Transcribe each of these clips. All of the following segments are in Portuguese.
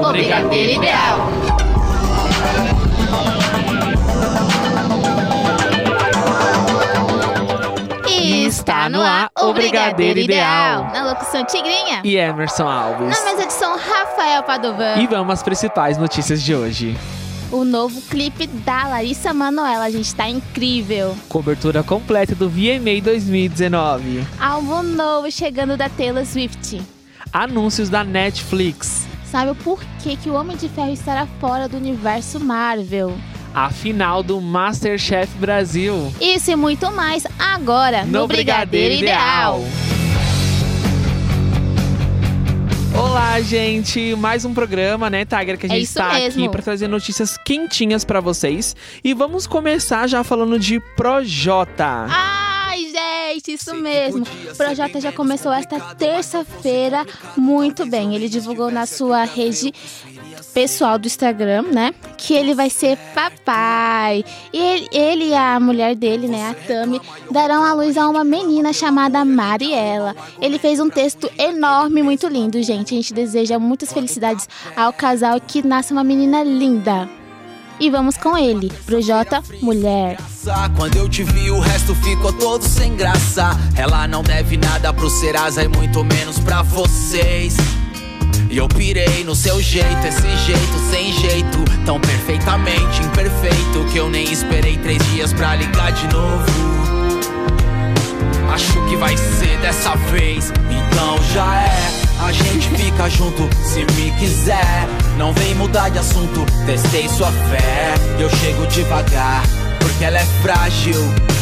O Brigadeiro Ideal. E está no ar o Brigadeiro Ideal. Na locução Tigrinha. E Emerson Alves. Na mesa de som Rafael Padovan. E vamos às principais notícias de hoje. O novo clipe da Larissa Manoela, gente, tá incrível. Cobertura completa do VMA 2019. Álbum novo chegando da Taylor Swift. Anúncios da Netflix. Sabe o porquê que o Homem de Ferro estará fora do universo Marvel? A final do Masterchef Brasil. Isso e muito mais agora no, Brigadeiro Ideal. Olá, gente! Mais um programa, né, Tiger, que a É gente isso está mesmo. aqui para trazer notícias quentinhas para vocês. E vamos começar já falando de Projota. Ai, gente, isso mesmo. O projeto já começou esta terça-feira muito bem. Ele divulgou na sua rede pessoal do Instagram, né? Que ele vai ser papai. E ele, ele e a mulher dele, né, a Tami, darão à luz a uma menina chamada Mariela. Ele fez um texto enorme, muito lindo, gente. A gente deseja muitas felicidades ao casal que nasce uma menina linda. E vamos com ele, Projota Mulher. Quando eu te vi, o resto ficou todo sem graça. Ela não deve nada pro Serasa e muito menos pra vocês. E eu pirei no seu jeito, esse jeito sem jeito, tão perfeitamente imperfeito que eu nem esperei três dias pra ligar de novo. Acho que vai ser dessa vez, então já é. A gente fica junto se me quiser. Não vem mudar de assunto, testei sua fé. Eu chego devagar, porque ela é frágil.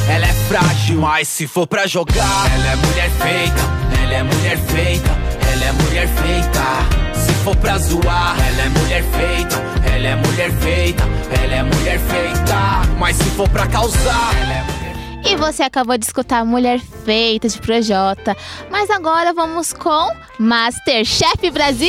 Ela é frágil, mas se for pra jogar, ela é mulher feita, ela é mulher feita, ela é mulher feita. Se for pra zoar, ela é mulher feita, ela é mulher feita, ela é mulher feita. Mas se for pra causar, ela é mulher E você acabou de escutar Mulher Feita de Projota. Mas agora vamos com Masterchef Brasil!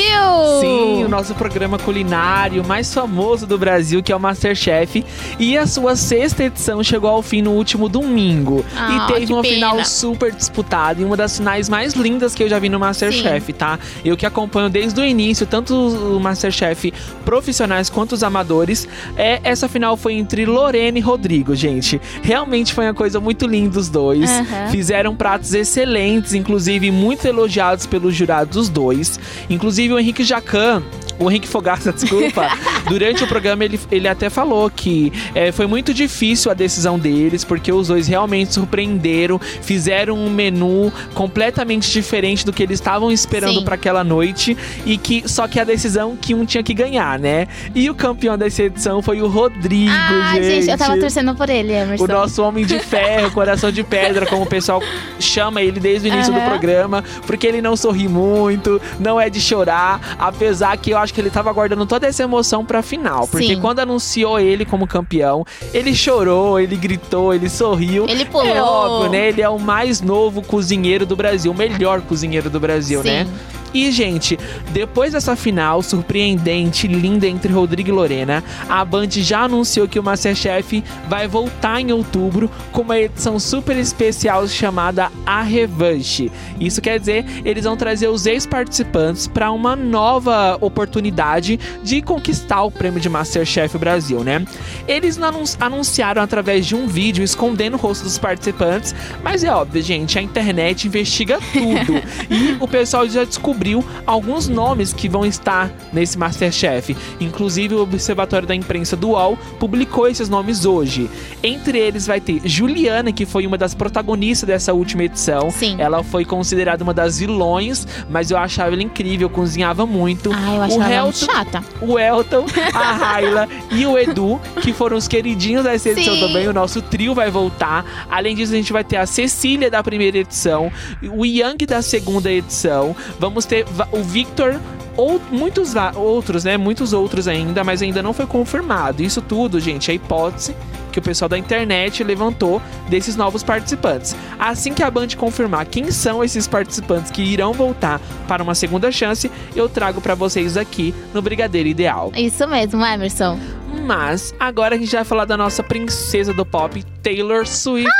Sim, o nosso programa culinário mais famoso do Brasil, que é o Masterchef. E a sua sexta edição chegou ao fim no último domingo. Ah, e teve uma pena. final super disputada e uma das finais mais lindas que eu já vi no Masterchef, tá? Eu que acompanho desde o início, tanto o Masterchef profissionais quanto os amadores. É, essa final foi entre Lorena e Rodrigo, gente. Realmente foi uma coisa muito linda os dois. Aham. Fizeram pratos excelentes, inclusive muito elogiados pelos jurados os dois. Inclusive o Henrique Jacan, o Henrique Fogaça, desculpa, durante o programa ele, ele até falou que é, foi muito difícil a decisão deles, porque os dois realmente surpreenderam, fizeram um menu completamente diferente do que eles estavam esperando para aquela noite e que só que a decisão que um tinha que ganhar, né? E o campeão dessa edição foi o Rodrigo, Ai, gente, eu tava torcendo por ele, Emerson. o nosso homem de ferro, coração de pedra, como o pessoal chama ele desde o início do Aham. programa, porque ele não sorri muito, não é de chorar, apesar que eu acho que ele tava guardando toda essa emoção pra final, porque Sim. quando anunciou ele como campeão, ele chorou, ele gritou, ele sorriu. Ele pulou. É óbvio, né? Ele é o mais novo cozinheiro do Brasil, o melhor cozinheiro do Brasil, Sim. né? E, gente, depois dessa final surpreendente, linda entre Rodrigo e Lorena, a Band já anunciou que o Masterchef vai voltar em outubro com uma edição super especial chamada A Revanche. Isso quer dizer, eles vão trazer os ex-participantes para uma nova oportunidade de conquistar o prêmio de Masterchef Brasil, né? Eles anun- anunciaram através de um vídeo escondendo o rosto dos participantes, mas é óbvio, gente, a internet investiga tudo. e o pessoal já descobriu alguns nomes que vão estar nesse Masterchef. Inclusive, o Observatório da Imprensa do UOL publicou esses nomes hoje. Entre eles vai ter Juliana, que foi uma das protagonistas dessa última edição. Sim. Ela foi considerada uma das vilões, mas eu achava ela incrível, cozinhava muito. Ah, eu o achava muito Helton, chata. o Elton, a Raila e o Edu, que foram os queridinhos dessa edição Sim. também. O nosso trio vai voltar. Além disso, a gente vai ter a Cecília da primeira edição, o Yang da segunda edição. Vamos ter va- o Victor. Ou muitos outros, né? Muitos outros ainda, mas ainda não foi confirmado. Isso tudo, gente, é hipótese que o pessoal da internet levantou desses novos participantes. Assim que a Band confirmar quem são esses participantes que irão voltar para uma segunda chance, eu trago para vocês aqui no Brigadeiro Ideal. Isso mesmo, Emerson. Mas agora a gente vai falar da nossa princesa do pop, Taylor Swift.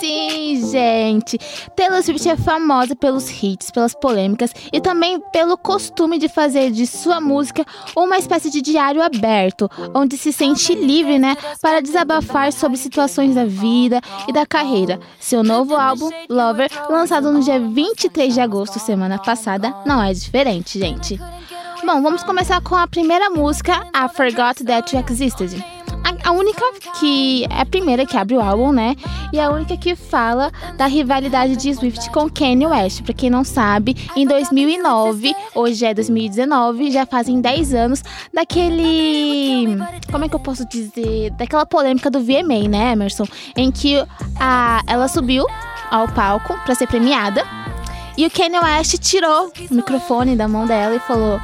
Sim, gente. Taylor Swift é famosa pelos hits, pelas polêmicas e também pelo costume de fazer de sua música uma espécie de diário aberto, onde se sente livre, né, para desabafar sobre situações da vida e da carreira. Seu novo álbum, Lover, lançado no dia 23 de agosto, semana passada, não é diferente, gente. Bom, vamos começar com a primeira música, I Forgot That You Existed. A, a única que é a primeira que abre o álbum, né? E a única que fala da rivalidade de Swift com Kanye West. Pra quem não sabe, em 2009, hoje é 2019, já fazem 10 anos daquele. Como é que eu posso dizer? Daquela polêmica do VMA, né, Emerson? Em que a, ela subiu ao palco para ser premiada. E o Kanye West tirou o microfone da mão dela e falou: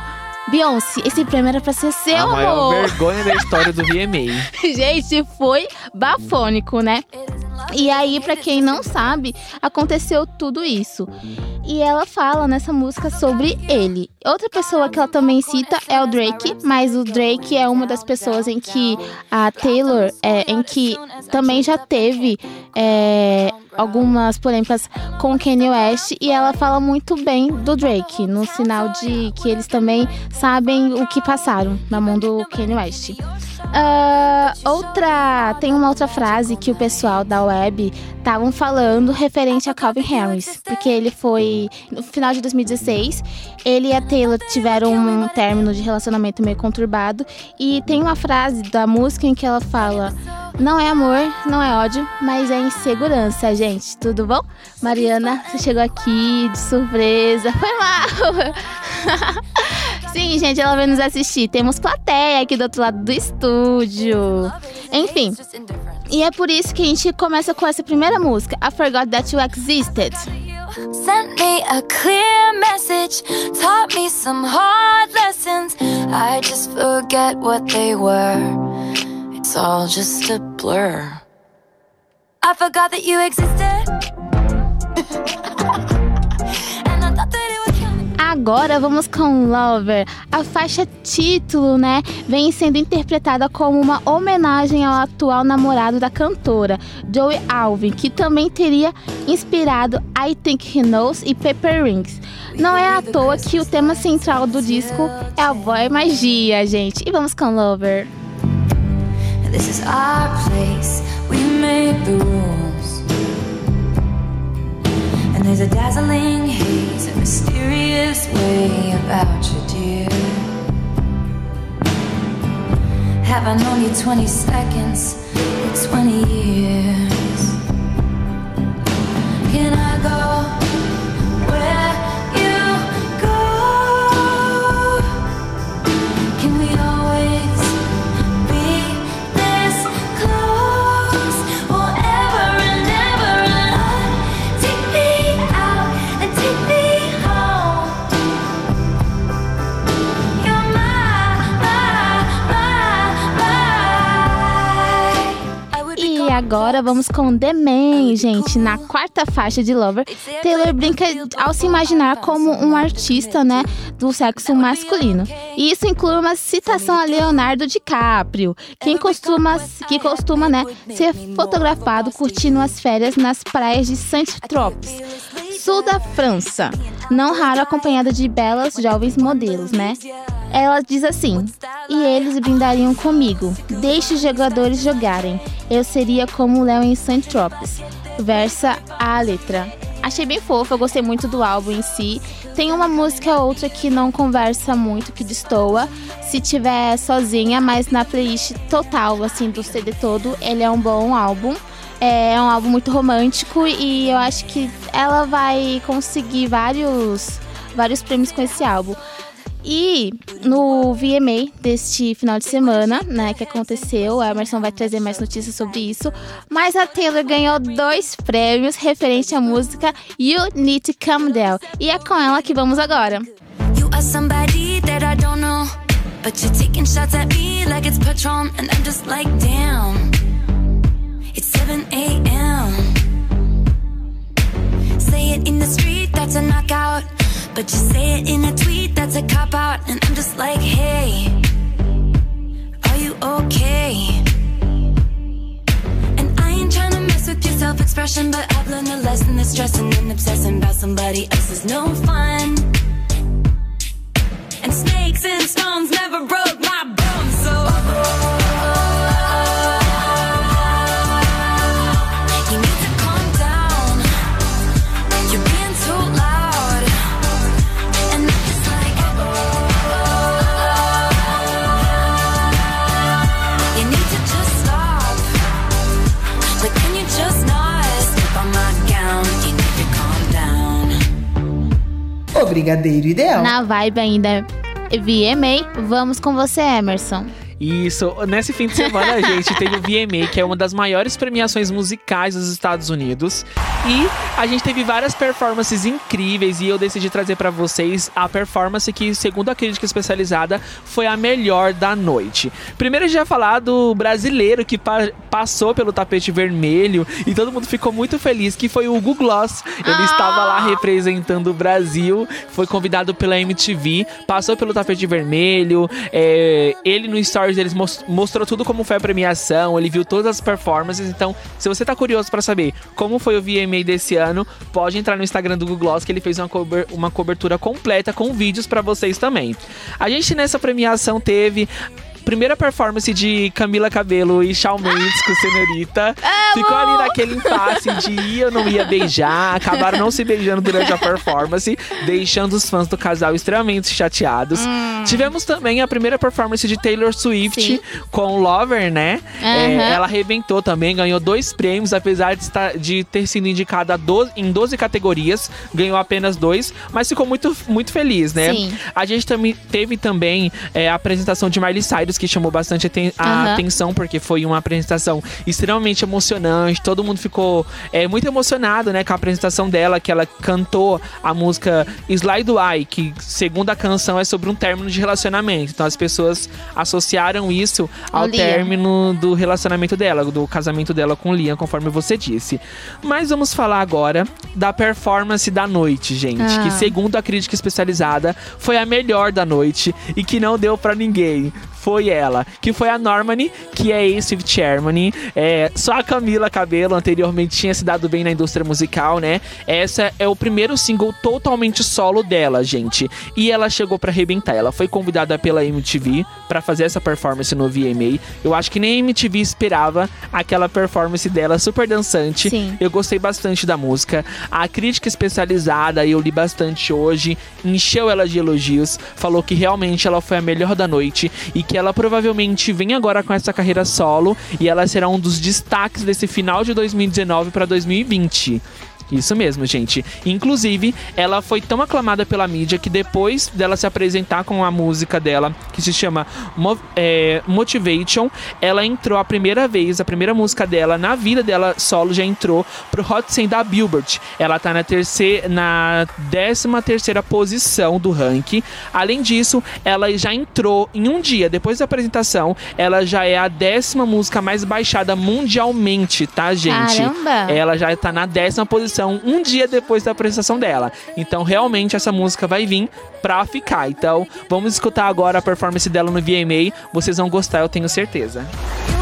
Beyoncé, esse prêmio era pra ser seu, a maior amor. vergonha da história do VMA. Gente, foi bafônico, né? E aí, pra quem não sabe, aconteceu tudo isso. E ela fala nessa música sobre ele. Outra pessoa que ela também cita é o Drake, mas o Drake é uma das pessoas em que a Taylor, é, em que também já teve é, algumas polêmicas com Kanye West e ela fala muito bem do Drake, no sinal de que eles também sabem o que passaram na mão do Kanye West. Uh, outra, tem uma outra frase que o pessoal da web estavam falando referente a Calvin Harris, porque ele foi no final de 2016, ele e a Taylor tiveram um término de relacionamento meio conturbado e tem uma frase da música em que ela fala não é amor, não é ódio, mas é insegurança, gente. Tudo bom? Mariana, você chegou aqui de surpresa. Foi mal. Sim, gente, ela veio nos assistir. Temos plateia aqui do outro lado do estúdio. Enfim. E é por isso que a gente começa com essa primeira música, I Forgot That You Existed. Sent me a clear message, taught me some hard lessons. I just forget what they were. It's all just a blur. I forgot that you existed. Agora vamos com Lover. A faixa título, né, vem sendo interpretada como uma homenagem ao atual namorado da cantora, Joey Alvin, que também teria inspirado I Think He Knows e Pepper Rings. Não é à toa que o tema central do disco é a e magia, gente. E vamos com Lover. This is our place. We make the rules. And there's a dazzling haze, a mysterious way about you, dear. Have I known you 20 seconds or 20 years? Can I go agora vamos com The Man, gente. Na quarta faixa de Lover, Taylor brinca ao se imaginar como um artista, né, do sexo masculino. E isso inclui uma citação a Leonardo DiCaprio, quem costuma, que costuma, né, ser fotografado curtindo as férias nas praias de Saint-Tropez, sul da França, não raro acompanhada de belas jovens modelos, né? Ela diz assim: E eles brindariam comigo. Deixe os jogadores jogarem. Eu seria como o Léo em St. Tropez. Versa a letra. Achei bem fofa, eu gostei muito do álbum em si. Tem uma música ou outra que não conversa muito, que destoa. Se tiver sozinha, mas na playlist total, assim, do CD todo, ele é um bom álbum. É um álbum muito romântico e eu acho que ela vai conseguir vários, vários prêmios com esse álbum. E no VMA deste final de semana, né, que aconteceu, a Emerson vai trazer mais notícias sobre isso. Mas a Taylor ganhou dois prêmios referente à música You Need to Calm Down. E é com ela que vamos agora. You are somebody that I don't know. But you're taking shots at me like it's Patron. And I'm just like, damn. 7 a.m. Say it in the street, that's a knockout. But you say it in a tweet, that's a cop out. And I'm just like, hey, are you okay? And I ain't trying to mess with your self expression, but I've learned a lesson that stressing and obsessing about somebody else is no fun. And snakes and stones never broke. O Brigadeiro Ideal. Na vibe ainda VMA, vamos com você, Emerson. Isso, nesse fim de semana, gente, teve o VMA, que é uma das maiores premiações musicais dos Estados Unidos. E a gente teve várias performances incríveis e eu decidi trazer pra vocês a performance que, segundo a crítica especializada, foi a melhor da noite. Primeiro a gente vai falar do brasileiro que pa- passou pelo tapete vermelho e todo mundo ficou muito feliz, que foi o Hugo Gloss. Ele Ah! estava lá representando o Brasil, foi convidado pela MTV, passou pelo tapete vermelho, é, ele no stories deles mos- mostrou tudo como foi a premiação, ele viu todas as performances, então se você tá curioso pra saber como foi o VMA desse ano, pode entrar no Instagram do Google Gloss que ele fez uma, cober- uma cobertura completa com vídeos pra vocês também. A gente nessa premiação teve primeira performance de Camila Cabelo e Shawn Mendes com Senhorita. Ficou ali naquele impasse de ia ou não ia beijar. Acabaram não se beijando durante a performance, deixando os fãs do casal extremamente chateados. Tivemos também a primeira performance de Taylor Swift Sim. com Lover, né? É, Aham. ela arrebentou também, ganhou dois prêmios, apesar de, estar- de ter sido indicada a 12 em 12 categorias, ganhou apenas dois, mas ficou muito, muito feliz, né? Sim. A gente também teve também é, a apresentação de Miley Cyrus, que chamou bastante aten- a atenção, porque foi uma apresentação extremamente emocionante. Todo mundo ficou é, muito emocionado, né, com a apresentação dela, que ela cantou a música Slide Eye, que segundo a canção é sobre um término de relacionamento. Então as pessoas associaram isso ao Liam. término do relacionamento dela, do casamento dela com o Liam, conforme você disse. Mas vamos falar agora da performance da noite, gente, Ah. que segundo a crítica especializada foi a melhor da noite e que não deu pra ninguém. Foi ela, que foi a Normani, que é ex-Fifth Harmony. É, só a Camila Cabelo anteriormente tinha se dado bem na indústria musical, né? Essa é o primeiro single totalmente solo dela, gente. E ela chegou pra arrebentar. Ela foi convidada pela MTV pra fazer essa performance no VMA. Eu acho que nem a MTV esperava aquela performance dela super dançante. Sim. Eu gostei bastante da música. A crítica especializada, eu li bastante hoje, encheu ela de elogios, falou que realmente ela foi a melhor da noite e que ela provavelmente vem agora com essa carreira solo e ela será um dos destaques desse final de 2019 para 2020. Isso mesmo, gente. Inclusive, ela foi tão aclamada pela mídia que depois dela se apresentar com a música dela, que se chama Mo- é, Motivation, ela entrou a primeira vez, a primeira música dela na vida dela solo já entrou pro Hot 100 da Billboard. Ela tá na terceira, na 13 terceira posição do ranking. Além disso, ela já entrou em um dia depois da apresentação, ela já é a décima música mais baixada mundialmente, tá, gente? Caramba! Ela já tá na décima posição um dia depois da apresentação dela. Então, realmente, essa música vai vir pra ficar. Então, vamos escutar agora a performance dela no VMA. Vocês vão gostar, eu tenho certeza. You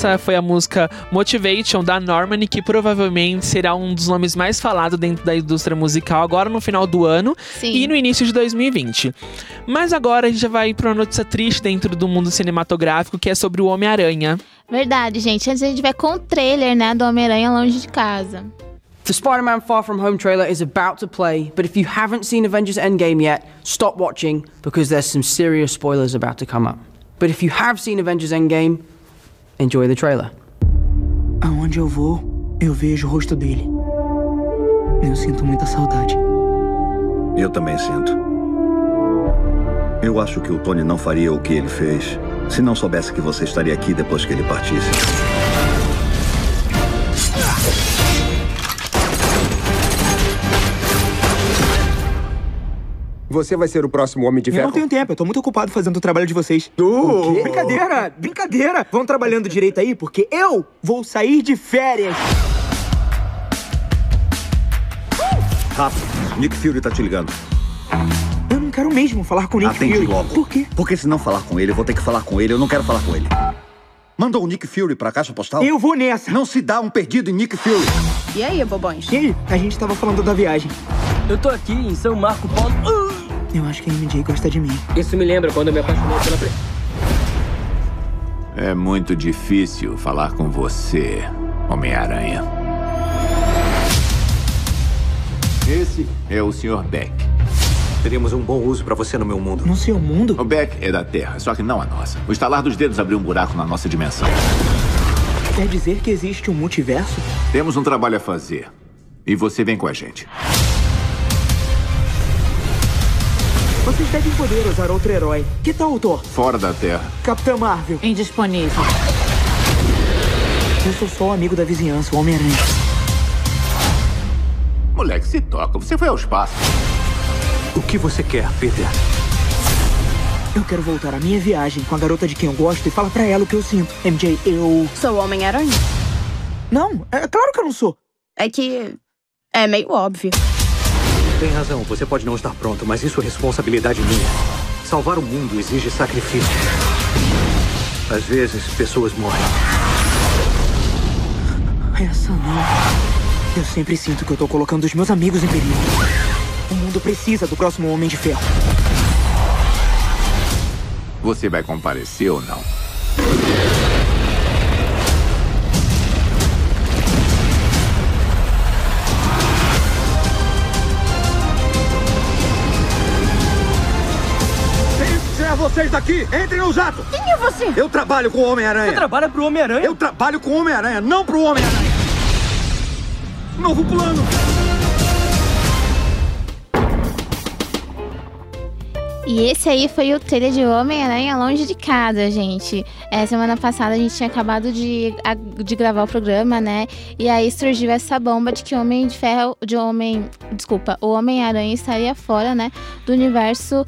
Essa foi a música Motivation da Normani, que provavelmente será um dos nomes mais falados dentro da indústria musical agora no final do ano Sim. e no início de 2020. Mas agora a gente já vai para uma notícia triste dentro do mundo cinematográfico, que é sobre o Homem-Aranha. Verdade, gente. Antes a gente vai com o trailer, né, do Homem-Aranha longe de casa. The Spider Man Far From Home trailer is about to play, but if you haven't seen Avengers Endgame yet, stop watching because there's some serious spoilers about to come up. But if you have seen Avengers Endgame, enjoy the trailer. Aonde eu vou, eu vejo o rosto dele. Eu sinto muita saudade. Eu também sinto. Eu acho que o Tony não faria o que ele fez se não soubesse que você estaria aqui depois que ele partisse. Você vai ser o próximo Homem de Eu Ferro? não tenho tempo, eu tô muito ocupado fazendo o trabalho de vocês. O quê? Brincadeira, brincadeira. Vão trabalhando direito aí, porque eu vou sair de férias. Rápido, Nick Fury tá te ligando. Eu não quero mesmo falar com o Nick Atende Fury. logo. Por quê? Porque se não falar com ele, eu vou ter que falar com ele. Eu não quero falar com ele. Mandou o Nick Fury pra caixa postal? Eu vou nessa. Não se dá um perdido em Nick Fury. E aí, bobões? E aí, a gente tava falando da viagem. Eu tô aqui em São Marco Paulo. Eu acho que a MJ gosta de mim. Isso me lembra quando eu me apaixonei pela. pre- É muito difícil falar com você, Homem-Aranha. Esse é o Sr. Beck. Teríamos um bom uso pra você no meu mundo. No seu mundo? O Beck é da Terra, só que não a nossa. O estalar dos dedos abriu um buraco na nossa dimensão. Quer dizer que existe um multiverso? Temos um trabalho a fazer. E você vem com a gente. Vocês devem poder usar outro herói. Que tal o Thor? Fora da Terra. Capitã Marvel. Indisponível. Eu sou só o amigo da vizinhança, o Homem-Aranha. Moleque, se toca. Você foi ao espaço. O que você quer, Peter? Eu quero voltar à minha viagem com a garota de quem eu gosto e falar pra ela o que eu sinto. MJ, eu. Sou o Homem-Aranha. Não, é claro que eu não sou. É que. É meio óbvio. Tem razão, você pode não estar pronto, mas isso é responsabilidade minha. Salvar o mundo exige sacrifício. Às vezes, pessoas morrem. Essa não. Eu sempre sinto que eu tô colocando os meus amigos em perigo. O mundo precisa do próximo Homem de Ferro. Você vai comparecer ou não? Vocês daqui! Entrem no jato! Quem é você? Eu trabalho com o Você Homem-Aranha! trabalha pro Homem-Aranha? Eu trabalho com o Homem-Aranha, não pro Homem-Aranha! Novo plano! E esse aí foi o trailer de Homem-Aranha Longe de Casa, gente. É, semana passada a gente tinha acabado de, de gravar o programa, né? E aí surgiu essa bomba de que Homem de Ferro, de Homem, desculpa, o Homem-Aranha estaria fora, né? Do universo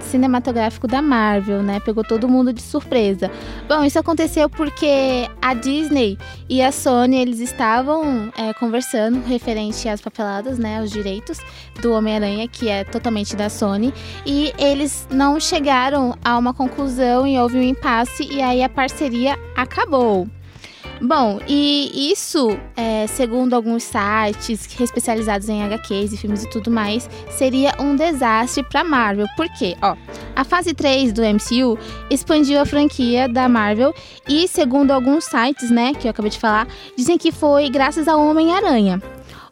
cinematográfico da Marvel, né? Pegou todo mundo de surpresa. Bom, isso aconteceu porque a Disney e a Sony, eles estavam é, conversando referente às papeladas, né? Os direitos do Homem-Aranha, que é totalmente da Sony. E eles não chegaram a uma conclusão e houve um impasse e aí a parceria acabou. Bom, e isso, é, segundo alguns sites especializados em HQs e filmes e tudo mais, seria um desastre para Marvel. Por quê? Ó, a fase 3 do MCU expandiu a franquia da Marvel e, segundo alguns sites, né, que eu acabei de falar, dizem que foi graças ao Homem-Aranha.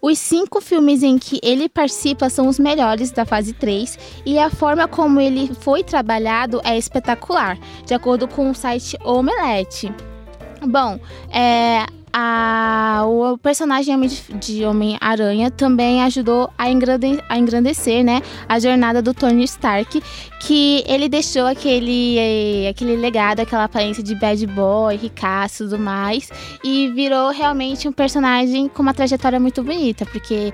Os cinco filmes em que ele participa são os melhores da fase 3 e a forma como ele foi trabalhado é espetacular, de acordo com o site Omelete. Bom, é, a- o personagem de, Homem-Aranha também ajudou a, engrande- a engrandecer né, a jornada do Tony Stark, que ele deixou aquele, eh, aquele legado, aquela aparência de bad boy, ricaço e tudo mais, e virou realmente um personagem com uma trajetória muito bonita, porque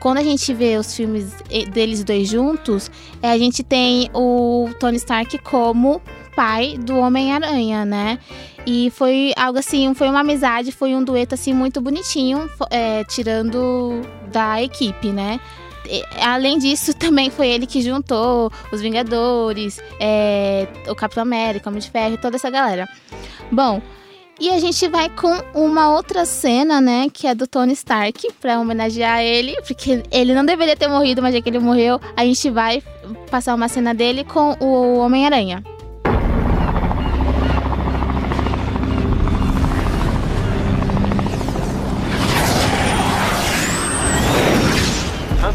quando a gente vê os filmes eh, deles dois juntos, eh, a gente tem o Tony Stark como pai do Homem-Aranha, né? E foi algo assim, foi uma amizade, foi um dueto assim muito bonitinho, é, tirando da equipe, né? Além disso, também foi ele que juntou os Vingadores, é, o Capitão América, o Homem de Ferro e toda essa galera. Bom, E a gente vai com uma outra cena, né, que é do Tony Stark, pra homenagear ele, porque ele não deveria ter morrido, mas já que ele morreu, a gente vai passar uma cena dele com o Homem-Aranha.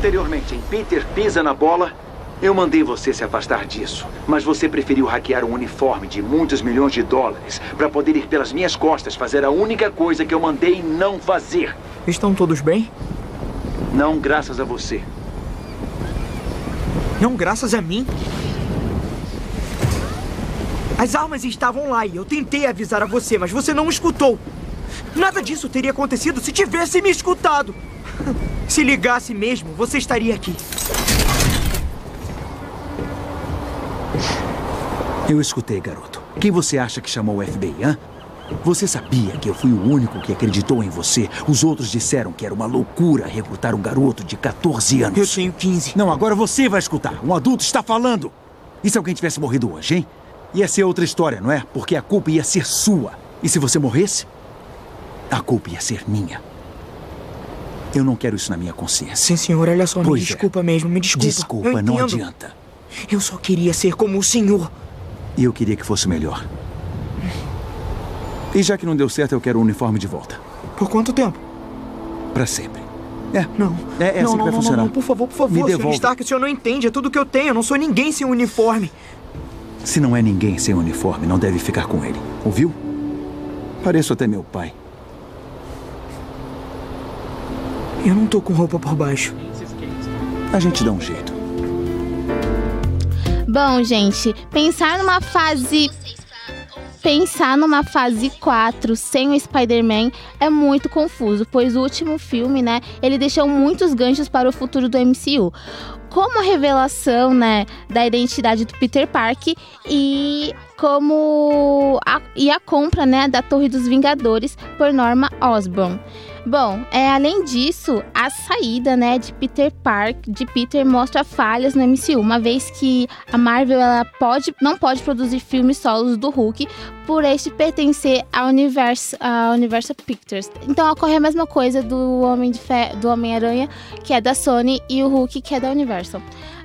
Anteriormente, em Peter Pisa na Bola, eu mandei você se afastar disso. Mas você preferiu hackear um uniforme de muitos milhões de dólares para poder ir pelas minhas costas fazer a única coisa que eu mandei não fazer. Estão todos bem? Não graças a você. Não graças a mim? As armas estavam lá e eu tentei avisar a você, mas você não escutou. Nada disso teria acontecido se tivesse me escutado. Se ligasse mesmo, você estaria aqui. Eu escutei, garoto. Quem você acha que chamou o FBI, hã? Você sabia que eu fui o único que acreditou em você? Os outros disseram que era uma loucura recrutar um garoto de 14 anos. Eu tenho 15. Não, agora você vai escutar. Um adulto está falando. E se alguém tivesse morrido hoje, hein? Ia ser outra história, não é? Porque a culpa ia ser sua. E se você morresse, a culpa ia ser minha. Eu não quero isso na minha consciência. Sim, senhor, olha só, me Pois é. desculpa mesmo, me desculpa. Desculpa, não adianta. Eu só queria ser como o senhor. E eu queria que fosse melhor. E já que não deu certo, eu quero o uniforme de volta. Por quanto tempo? Pra sempre. É. Não. É, é não, assim não, que vai não, funcionar. Não, não, por favor, por favor, Me senhor devolve. Stark, o senhor não entende, é tudo que eu tenho. Eu não sou ninguém sem uniforme. Se não é ninguém sem uniforme, não deve ficar com ele. Ouviu? Pareço até meu pai. Eu não tô com roupa por baixo. A gente dá um jeito. Bom, gente, pensar numa fase. Pensar numa fase 4 sem o Spider-Man é muito confuso, pois o último filme, né, ele deixou muitos ganchos para o futuro do MCU. Como a revelação, né, da identidade do Peter Parker e como a, e a compra, né, da Torre dos Vingadores por Norma Osborn. Bom, é, além disso, a saída, né, de Peter Park, de Peter mostra falhas no MCU, uma vez que a Marvel ela pode, não pode produzir filmes solos do Hulk por este pertencer ao universo, à Universal Pictures. Então ocorre a mesma coisa do Homem de Fe- do Homem-Aranha, que é da Sony, e o Hulk, que é da Universal.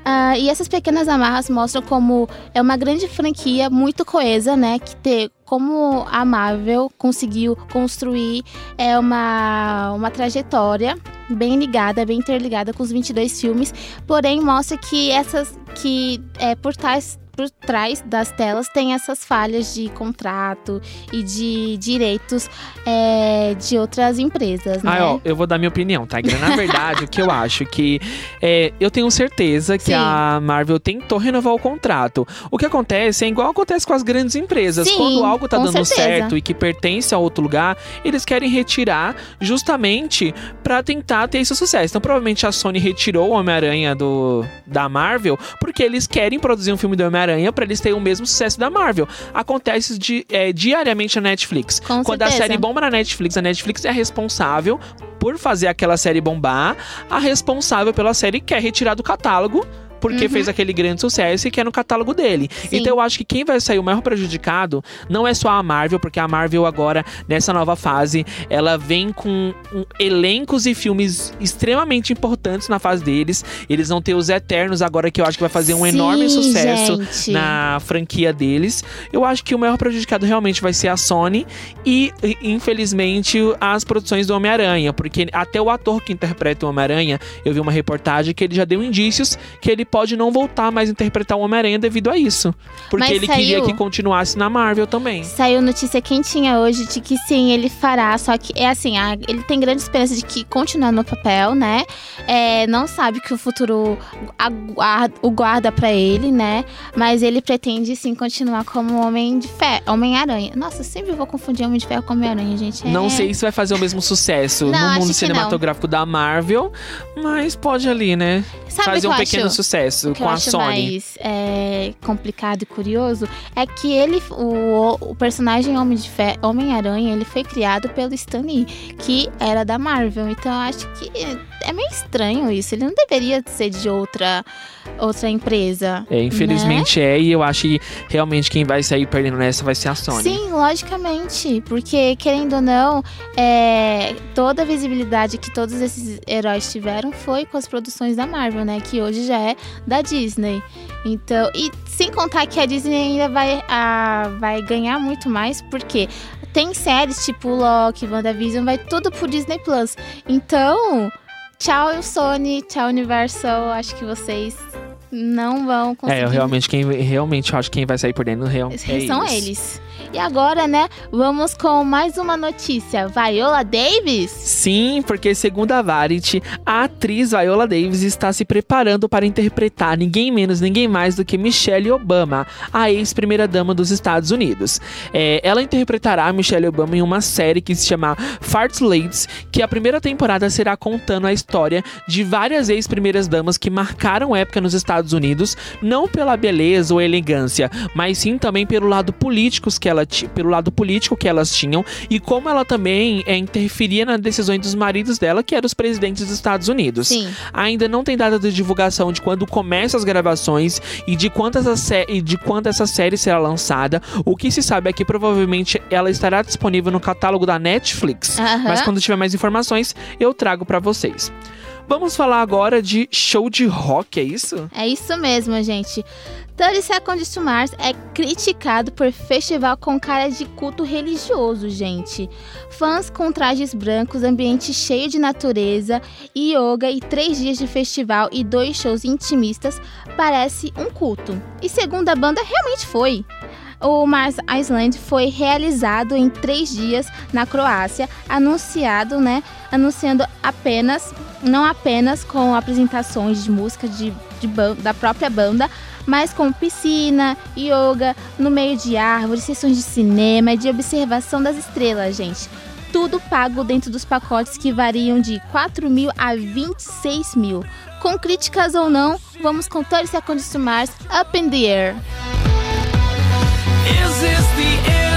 Ah, e essas pequenas amarras mostram como é uma grande franquia muito coesa, né? Que ter como a Marvel conseguiu construir é uma, uma trajetória bem ligada, bem interligada com os 22 filmes, porém mostra que essas que é por trás por trás das telas tem essas falhas de contrato e de direitos é, de outras empresas, né? Ah, ó, eu vou dar minha opinião, tá? Na verdade, o que eu acho que é, eu tenho certeza que Sim. a Marvel tentou renovar o contrato. O que acontece é igual acontece com as grandes empresas. Sim, Quando algo tá dando certeza. certo e que pertence a outro lugar, eles querem retirar justamente pra tentar ter esse sucesso. Então, provavelmente a Sony retirou o Homem-Aranha do da Marvel porque eles querem produzir um filme do Homem-Aranha pra eles terem o mesmo sucesso da Marvel. Acontece di- é, diariamente na Netflix. Com Quando a certeza. série bomba na Netflix, a Netflix é a responsável por fazer aquela série bombar. A responsável pela série quer retirar do catálogo. Porque Uhum. fez aquele grande sucesso e quer no catálogo dele. Sim. Então eu acho que quem vai sair o maior prejudicado não é só a Marvel, porque a Marvel agora, nessa nova fase, ela vem com um, elencos e filmes extremamente importantes na fase deles. Eles vão ter os Eternos agora, que eu acho que vai fazer um Sim, enorme sucesso gente. na franquia deles. Eu acho que o maior prejudicado realmente vai ser a Sony e, e, infelizmente, as produções do Homem-Aranha, porque até o ator que interpreta o Homem-Aranha, eu vi uma reportagem que ele já deu indícios que ele pode não voltar mais a interpretar o Homem-Aranha devido a isso. Porque Mas ele queria saiu- que continuasse na Marvel também. Saiu notícia quentinha hoje de que sim, ele fará. Só que é assim, a- ele tem grande esperança de que continuar no papel, né? É, não sabe que o futuro aguarda, o guarda pra ele, né? Mas ele pretende sim continuar como Homem de Ferro, Homem-Aranha. Nossa, sempre vou confundir Homem de Ferro com Homem-Aranha, gente. É- Não sei se vai fazer o mesmo sucesso Não, no mundo cinematográfico da Marvel, mas pode ali, né? Sabe fazer um pequeno acho? sucesso O que com eu a acho Sony. mais é, complicado e curioso é que ele, o, o personagem Homem de Fé, Homem-Aranha, ele foi criado pelo Stan Lee, que era da Marvel. Então eu acho que é meio estranho isso. Ele não deveria ser de outra outra empresa. É, infelizmente é, e eu acho que realmente quem vai sair perdendo nessa vai ser a Sony. Sim, logicamente. Porque, querendo ou não, é, toda a visibilidade que todos esses heróis tiveram foi com as produções da Marvel, né? Que hoje já é da Disney. Então, e sem contar que a Disney ainda vai, a, vai ganhar muito mais, porque tem séries tipo Loki, WandaVision, vai tudo pro Disney Plus. Então, tchau Sony, tchau Universal, acho que vocês não vão conseguir. É, eu realmente quem realmente acho que quem vai sair perdendo real, é São eles. eles. E agora, né, vamos com mais uma notícia. Viola Davis? Sim, porque segundo a Variety, a atriz Viola Davis está se preparando para interpretar ninguém menos, ninguém mais do que Michelle Obama, a ex-primeira-dama dos Estados Unidos. É, ela interpretará Michelle Obama em uma série que se chama Farts Ladies, que a primeira temporada será contando a história de várias ex-primeiras-damas que marcaram época nos Estados Unidos, não pela beleza ou elegância, mas sim também pelo lado político que ela pelo lado político que elas tinham e como ela também é, interferia nas decisões dos maridos dela, que eram os presidentes dos Estados Unidos. Sim. Ainda não tem data de divulgação de quando começam as gravações e de quantas e de quando essa série será lançada. O que se sabe é que provavelmente ela estará disponível no catálogo da Netflix, Aham. mas quando tiver mais informações eu trago para vocês. Vamos falar agora de show de rock, é isso? É isso mesmo, gente. 30 Seconds to Mars é criticado por festival com cara de culto religioso, gente. Fãs com trajes brancos, ambiente cheio de natureza, yoga e três dias de festival e dois shows intimistas parece um culto. E segundo a banda, realmente foi. O Mars Island foi realizado em três dias na Croácia, anunciado, né? Anunciando apenas, não apenas com apresentações de música de, de da própria banda, mas com piscina, yoga, no meio de árvores, sessões de cinema e de observação das estrelas, gente. Tudo pago dentro dos pacotes que variam de 4 mil a 26 mil. Com críticas ou não, vamos com 30 Seconds to Mars Up in the Air. Is this the end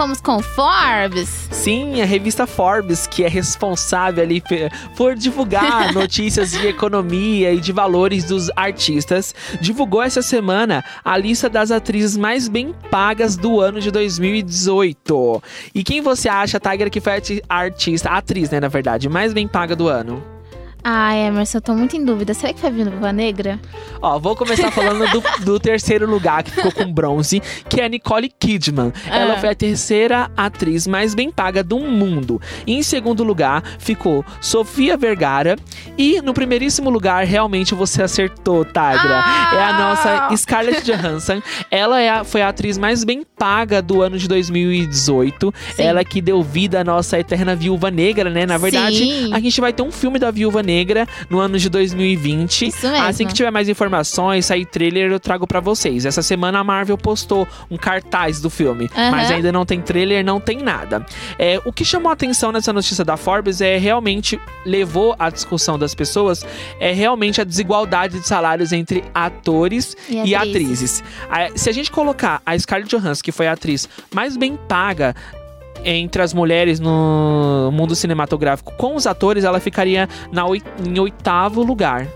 vamos com Forbes. Sim, a revista Forbes, que é responsável ali por divulgar notícias de economia e de valores dos artistas, divulgou essa semana a lista das atrizes mais bem pagas do ano de 2018. E quem você acha, Tiger, que foi a artista, a atriz, né, na verdade, mais bem paga do ano? Ah, Emerson, eu tô muito em dúvida. Será que foi a Viúva Negra? Ó, vou começar falando do, do terceiro lugar, que ficou com bronze, que é a Nicole Kidman. Ela Ah. foi a terceira atriz mais bem paga do mundo. E em segundo lugar ficou Sofia Vergara. E no primeiríssimo lugar, realmente você acertou, Tagra. Ah! É a nossa Scarlett Johansson. Ela é a- foi a atriz mais bem paga do ano de 2018. Sim. Ela que deu vida à nossa eterna Viúva Negra, né? Na verdade, Sim. a gente vai ter um filme da Viúva Negra no ano de 2020. Isso mesmo. Assim que tiver mais informações, sair trailer, eu trago pra vocês. Essa semana a Marvel postou um cartaz do filme, Aham. mas ainda não tem trailer, não tem nada. É, o que chamou a atenção nessa notícia da Forbes é realmente levou a discussão das pessoas é realmente a desigualdade de salários entre atores E e, atrizes. atrizes. A- Se a gente colocar a Scarlett Johansson, que foi a atriz mais bem paga entre as mulheres no mundo cinematográfico com os atores, ela ficaria na em oitavo lugar.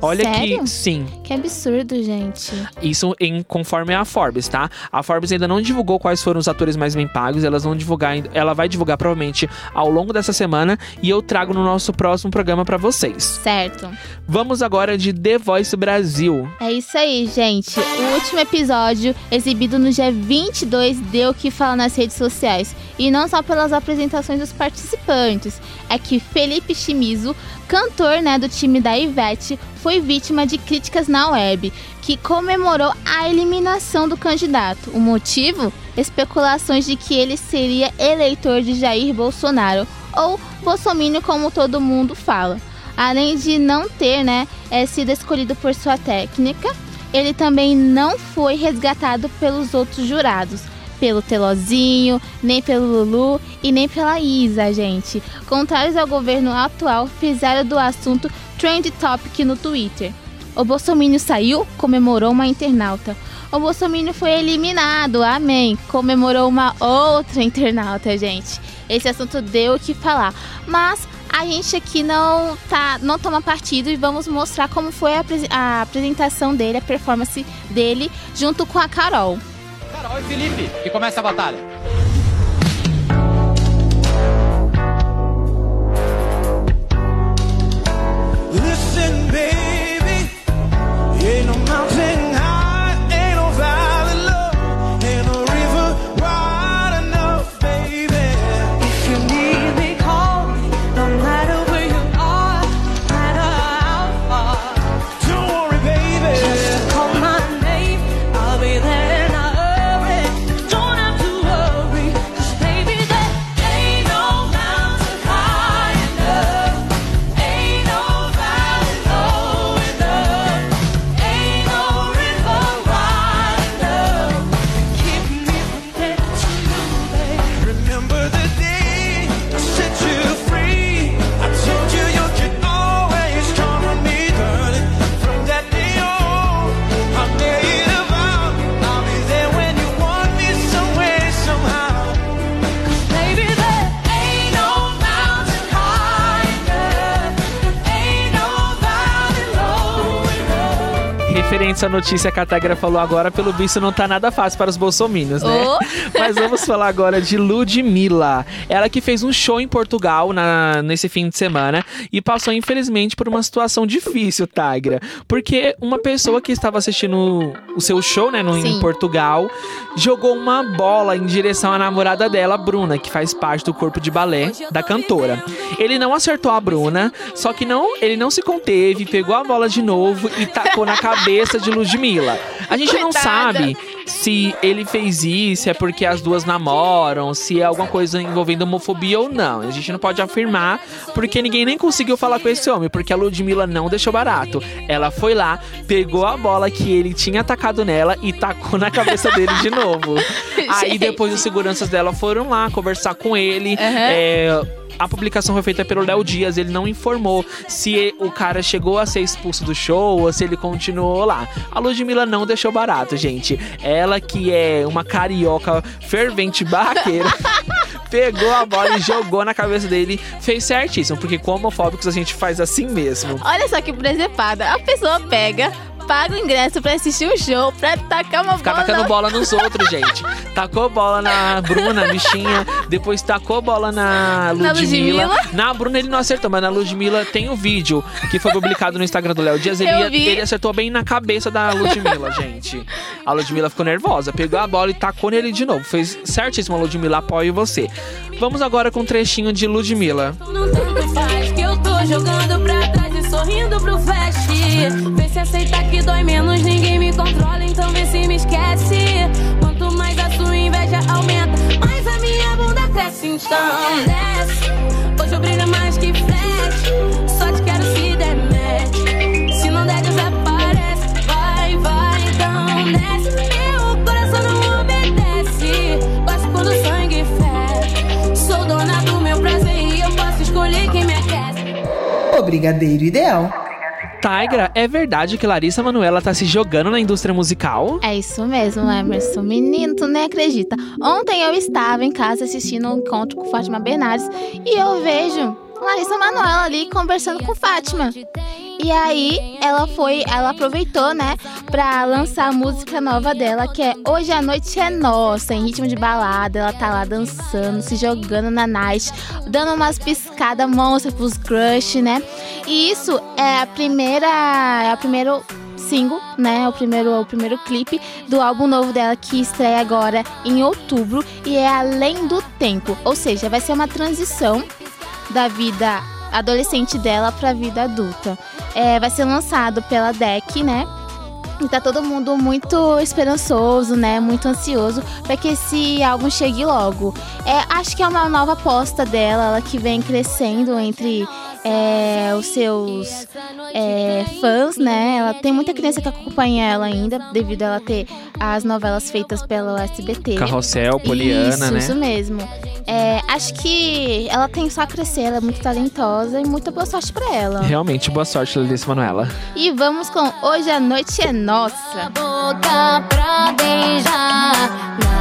Olha Sério? que sim. Que absurdo, gente. Isso em conforme a Forbes, tá? A Forbes ainda não divulgou quais foram os atores mais bem pagos. Elas vão divulgar, ela vai divulgar provavelmente ao longo dessa semana e eu trago no nosso próximo programa pra vocês. Certo. Vamos agora de The Voice Brasil. É isso aí, gente. O último episódio, exibido no dia 22, deu o que falar nas redes sociais. E não só pelas apresentações dos participantes. É que Felipe Chimizo, cantor né, do time da Ivete, foi vítima de críticas na web, que comemorou a eliminação do candidato. O motivo? Especulações de que ele seria eleitor de Jair Bolsonaro, ou Bolsonaro como todo mundo fala. Além de não ter né, é, sido escolhido por sua técnica, ele também não foi resgatado pelos outros jurados. Pelo Telozinho, nem pelo Lulu e nem pela Isa, gente. Contrários ao governo atual, fizeram do assunto trend topic no Twitter. O Bolsonaro saiu, comemorou uma internauta. O Bolsonaro foi eliminado, amém. Comemorou uma outra internauta, gente. Esse assunto deu o que falar. Mas a gente aqui não tá, não toma partido e vamos mostrar como foi a, a apresentação dele, a performance dele, junto com a Carol. Carol e Felipe, e começa a batalha. Listen, baby, ain't no mountain à notícia que a Tagra falou agora, pelo visto não tá nada fácil para os bolsominions, né? Oh. Mas vamos falar agora de Ludmilla. Ela que fez um show em Portugal na, nesse fim de semana e passou, infelizmente, por uma situação difícil, Tagra. Porque uma pessoa que estava assistindo o seu show, né, no, em. Portugal, jogou uma bola em direção à namorada dela, Bruna, que faz parte do corpo de balé da cantora. Ele não acertou a Bruna, só que não, ele não se conteve, pegou a bola de novo e tacou na cabeça de Ludmilla. A gente não Coitada. sabe se ele fez isso, é porque as duas namoram, se é alguma coisa envolvendo homofobia ou não. A gente não pode afirmar, porque ninguém nem conseguiu falar com esse homem, porque a Ludmilla não deixou barato. Ela foi lá, pegou a bola que ele tinha atacado nela e tacou na cabeça dele de novo. Aí depois os seguranças dela foram lá conversar com ele. É, a publicação foi feita pelo Léo Dias, ele não informou se o cara chegou a ser expulso do show ou se ele continuou lá. A Ludmilla não deixou barato, gente. Ela que é uma carioca fervente barraqueira. Pegou a bola e jogou na cabeça dele. Fez certíssimo, porque com homofóbicos a gente faz assim mesmo. Olha só que presepada. A pessoa pega, paga o ingresso pra assistir um show, pra tacar uma Ficar bola. tacando bola nos outros, gente. Tacou bola na Bruna, bichinha. Depois tacou bola na Na Ludmilla. Ludmilla. Na Bruna ele não acertou, mas na Ludmilla tem o vídeo que foi publicado no Instagram do Léo Dias. Ele, ele acertou bem na cabeça da Ludmilla, gente. A Ludmilla ficou nervosa. Pegou a bola e tacou nele de novo. Fez certíssimo, Ludmilla. Apoio você. Vamos agora com um trechinho de Ludmilla. Não tanto faz que eu tô jogando pra trás e sorrindo pro flash. Vê se aceita que dói menos, ninguém me controla, então vê se me esquece. Quanto mais a sua inveja aumenta, mais a minha bunda cresce. Então desce, hoje eu brilho mais que flash. Só te quero se der match. Se não der, desaparece. Vai, vai, então desce. Meu coração não obedece. Gosto quando o sangue ferve. Sou dona do meu prazer e eu posso escolher quem me aquece. O Brigadeiro Ideal. Tigra, é verdade que Larissa Manoela tá se jogando na indústria musical? É isso mesmo, Emerson. Menino, tu nem acredita. Ontem eu estava em casa assistindo um encontro com Fátima Bernardes e eu vejo Larissa Manoela ali conversando com Fátima. E aí ela foi, ela aproveitou, né, pra lançar a música nova dela, que é Hoje a Noite é Nossa, em ritmo de balada. Ela tá lá dançando, se jogando na night, dando umas piscadas monstras pros crush, né? E isso é a primeira, é a primeiro single, né? O primeiro, o primeiro clipe do álbum novo dela que estreia agora em outubro e é Além do Tempo. Ou seja, vai ser uma transição da vida adolescente dela pra vida adulta. É, vai ser lançado pela DEC, né? E tá todo mundo muito esperançoso, né? Muito ansioso para que esse álbum chegue logo. É, acho que é uma nova aposta dela, ela que vem crescendo entre é, os seus é, fãs, né? Ela tem muita criança que acompanha ela ainda, devido a ela ter as novelas feitas pelo SBT. Carrossel, Poliana, isso, né? Isso mesmo. É, acho que ela tem só a crescer, ela é muito talentosa e muita boa sorte pra ela. Realmente, boa sorte, Larissa Manoela. E vamos com Hoje a Noite é Nossa. boca pra beijar.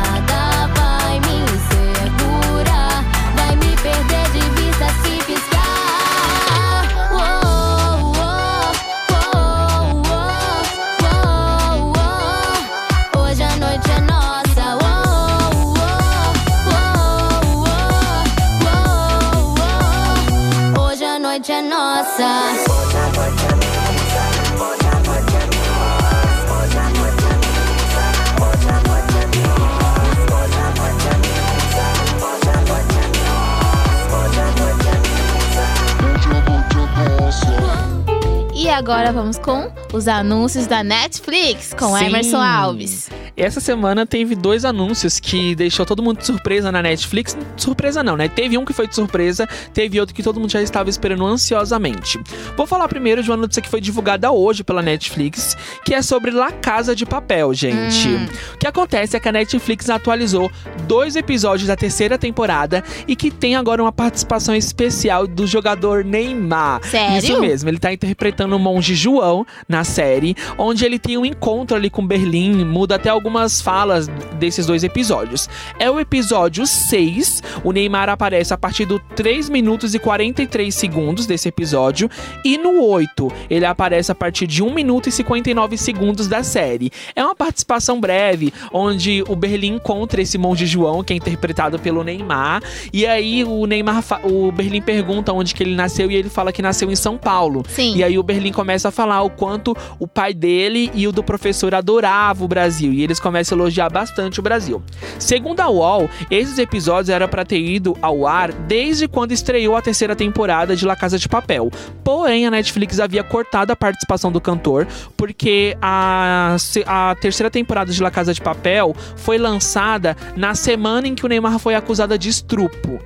E agora vamos com os anúncios da Netflix com Sim. Emerson Alves. Essa semana teve dois anúncios que deixou todo mundo de surpresa na Netflix. Surpresa não, né? Teve um que foi de surpresa, teve outro que todo mundo já estava esperando ansiosamente. Vou falar primeiro de uma notícia que foi divulgada hoje pela Netflix, que é sobre La Casa de Papel, gente. Hum. O que acontece é que a Netflix atualizou dois episódios da terceira temporada e que tem agora uma participação especial do jogador Neymar. Sério? Isso mesmo, ele tá interpretando o monge João na série, onde ele tem um encontro ali com Berlim, muda até algumas falas desses dois episódios. É o episódio 6, o Neymar aparece a partir do 3 minutos e 43 segundos desse episódio, e no 8, ele aparece a partir de 1 minuto e 59 segundos da série. É uma participação breve, onde o Berlim encontra esse monge João, que é interpretado pelo Neymar, e aí o Neymar, o Berlim pergunta onde que ele nasceu e ele fala que nasceu em São Paulo. Sim. E aí o Berlim começa a falar o quanto o pai dele e o do professor adoravam o Brasil e eles começam a elogiar bastante o Brasil. Segundo a UOL, esses episódios eram para ter ido ao ar desde quando estreou a terceira temporada de La Casa de Papel. Porém, a Netflix havia cortado a participação do cantor porque a, a terceira temporada de La Casa de Papel foi lançada na semana em que o Neymar foi acusado de estrupo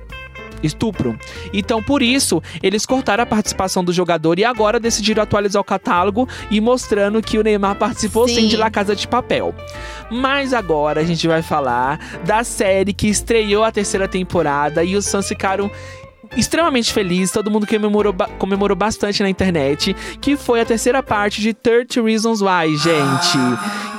estupro. Então, por isso, eles cortaram a participação do jogador e agora decidiram atualizar o catálogo e mostrando que o Neymar participou sim, Sim. de La Casa de Papel. Mas agora a gente vai falar da série que estreou a terceira temporada e os fãs ficaram extremamente felizes, todo mundo comemorou, ba- comemorou bastante na internet, que foi a terceira parte de 30 Reasons Why, gente.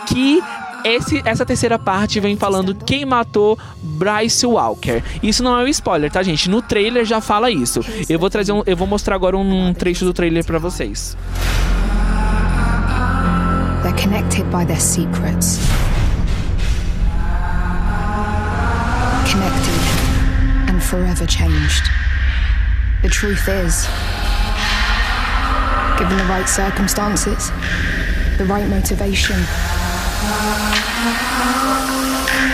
Que esse, essa terceira parte vem falando quem matou Bryce Walker. Isso não é um spoiler, tá, gente? No trailer já fala isso. Eu vou trazer um, eu vou mostrar agora um trecho do trailer pra vocês. They're connected by their secrets. Connected and forever changed. The truth is, given the right circumstances, the right motivation,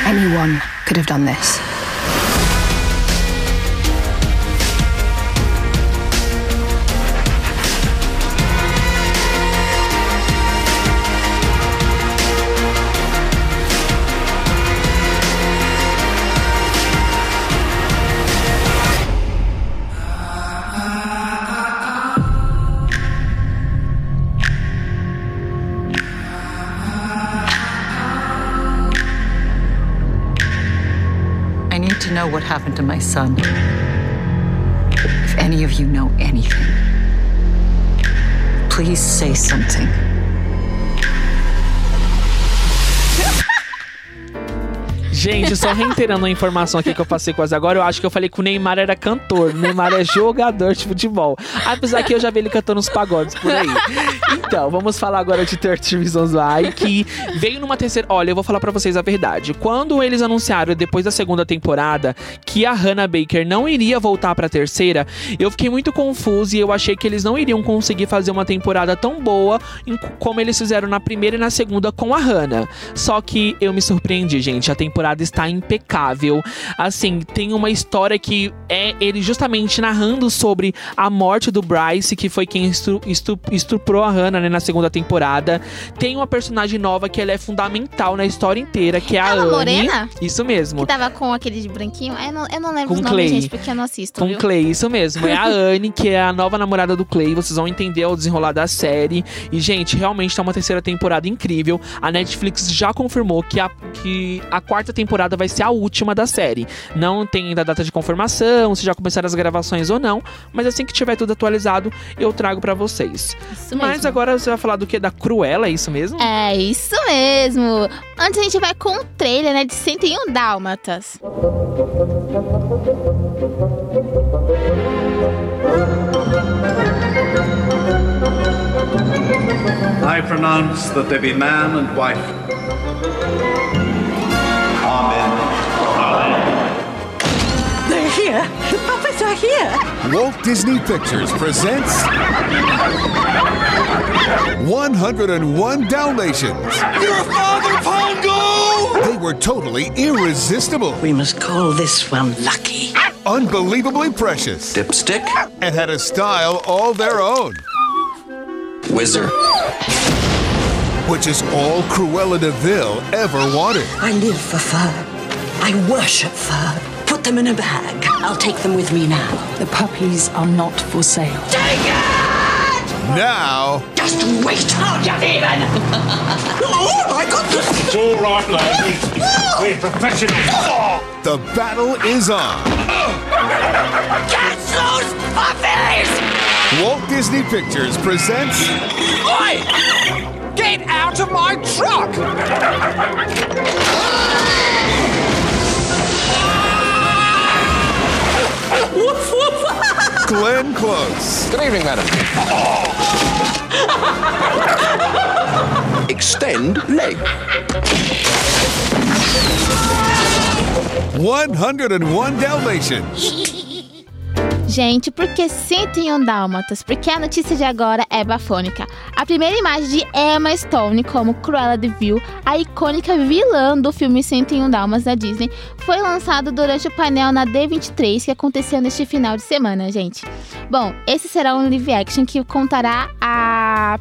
anyone could have done this. Know what happened to my son. If any of you know anything, please say something. Gente, só reiterando a informação aqui que eu passei quase agora, eu acho que eu falei que o Neymar era cantor. O Neymar é jogador de futebol. Apesar que eu já vi ele cantando uns pagodes por aí. Então, vamos falar agora de 30 Reasons Why, que veio numa terceira. Olha, eu vou falar pra vocês a verdade. Quando eles anunciaram depois da segunda temporada que a Hannah Baker não iria voltar pra terceira, eu fiquei muito confuso e eu achei que eles não iriam conseguir fazer uma temporada tão boa como eles fizeram na primeira e na segunda com a Hannah. Só que eu me surpreendi, gente. A temporada está impecável. Assim, tem uma história que é ele justamente narrando sobre a morte do Bryce, que foi quem estru- estuprou a Hannah né, na segunda temporada. Tem uma personagem nova que ela é fundamental na história inteira, que é a Ela Anne. morena? Isso mesmo. Que tava com aquele de branquinho. Eu não, eu não lembro Com os nomes, Clay. gente, porque eu não assisto, Com viu? Clay, isso mesmo. É a Anne, que é a nova namorada do Clay. Vocês vão entender ao desenrolar da série. E, gente, realmente tá uma terceira temporada incrível. A Netflix já confirmou que a, que a quarta temporada vai ser a última da série. Não tem ainda data de confirmação, se já começaram as gravações ou não. Mas assim que tiver tudo atualizado, eu trago pra vocês. Mas mesmo. agora você vai falar do que? Da Cruella, é isso mesmo? É isso mesmo. Antes a gente vai com o trailer, né, de 101 Dálmatas. I pronounce that they be man and wife. Walt Disney Pictures presents 101 Dalmatians. Your father, Pongo! They were totally irresistible. We must call this one lucky. Unbelievably precious. Dipstick? And had a style all their own. Whizzer. Which is all Cruella de Vil ever wanted. I live for fur. I worship fur. Put them in a bag. I'll take them with me now. The puppies are not for sale. Take it! Now, Just wait. I'll get even. oh my goodness! It's all right, lady. We're professionals. The battle is on. Catch those puppies! Walt Disney Pictures presents Oi! Get out of my truck! woof woof! Glenn Close. Good evening, madam. Extend leg. 101 Dalmatians. Gente, por que 101 Dálmatas? Porque a notícia de agora é bafônica. A primeira imagem de Emma Stone como Cruella de Vil, a icônica vilã do filme 101 Dálmatas da Disney, foi lançado durante o painel na D23 que aconteceu neste final de semana, gente. Bom, esse será um live action que contará a